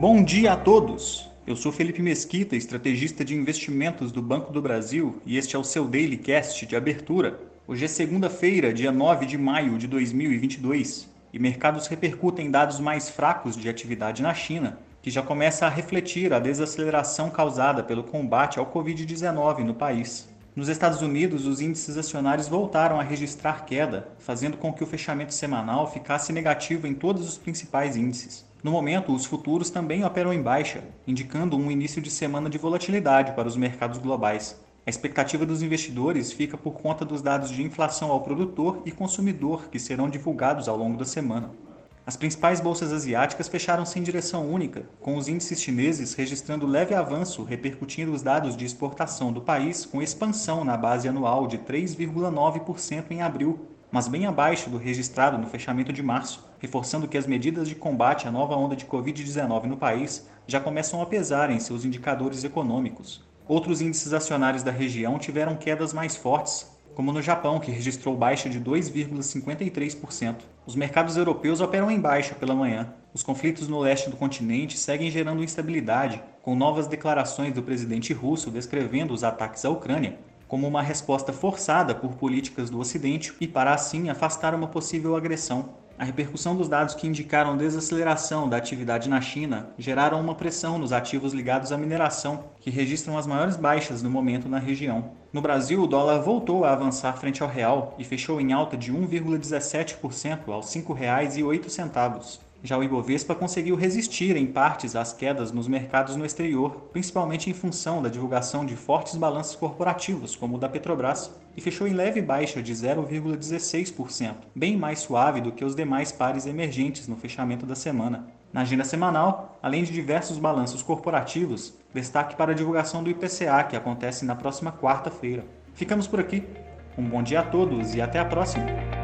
Bom dia a todos! Eu sou Felipe Mesquita, estrategista de investimentos do Banco do Brasil, e este é o seu Daily Cast de abertura. Hoje é segunda-feira, dia 9 de maio de 2022, e mercados repercutem dados mais fracos de atividade na China, que já começa a refletir a desaceleração causada pelo combate ao Covid-19 no país. Nos Estados Unidos, os índices acionários voltaram a registrar queda, fazendo com que o fechamento semanal ficasse negativo em todos os principais índices. No momento, os futuros também operam em baixa, indicando um início de semana de volatilidade para os mercados globais. A expectativa dos investidores fica por conta dos dados de inflação ao produtor e consumidor que serão divulgados ao longo da semana. As principais bolsas asiáticas fecharam sem direção única, com os índices chineses registrando leve avanço, repercutindo os dados de exportação do país com expansão na base anual de 3,9% em abril, mas bem abaixo do registrado no fechamento de março, reforçando que as medidas de combate à nova onda de Covid-19 no país já começam a pesar em seus indicadores econômicos. Outros índices acionários da região tiveram quedas mais fortes, como no Japão, que registrou baixa de 2,53%. Os mercados europeus operam em baixa pela manhã. Os conflitos no leste do continente seguem gerando instabilidade, com novas declarações do presidente russo descrevendo os ataques à Ucrânia como uma resposta forçada por políticas do Ocidente e para assim afastar uma possível agressão. A repercussão dos dados que indicaram desaceleração da atividade na China geraram uma pressão nos ativos ligados à mineração, que registram as maiores baixas no momento na região. No Brasil, o dólar voltou a avançar frente ao real e fechou em alta de 1,17% aos R$ 5,08. Já o Ibovespa conseguiu resistir em partes às quedas nos mercados no exterior, principalmente em função da divulgação de fortes balanços corporativos, como o da Petrobras, e fechou em leve baixa de 0,16%, bem mais suave do que os demais pares emergentes no fechamento da semana. Na agenda semanal, além de diversos balanços corporativos, destaque para a divulgação do IPCA, que acontece na próxima quarta-feira. Ficamos por aqui. Um bom dia a todos e até a próxima!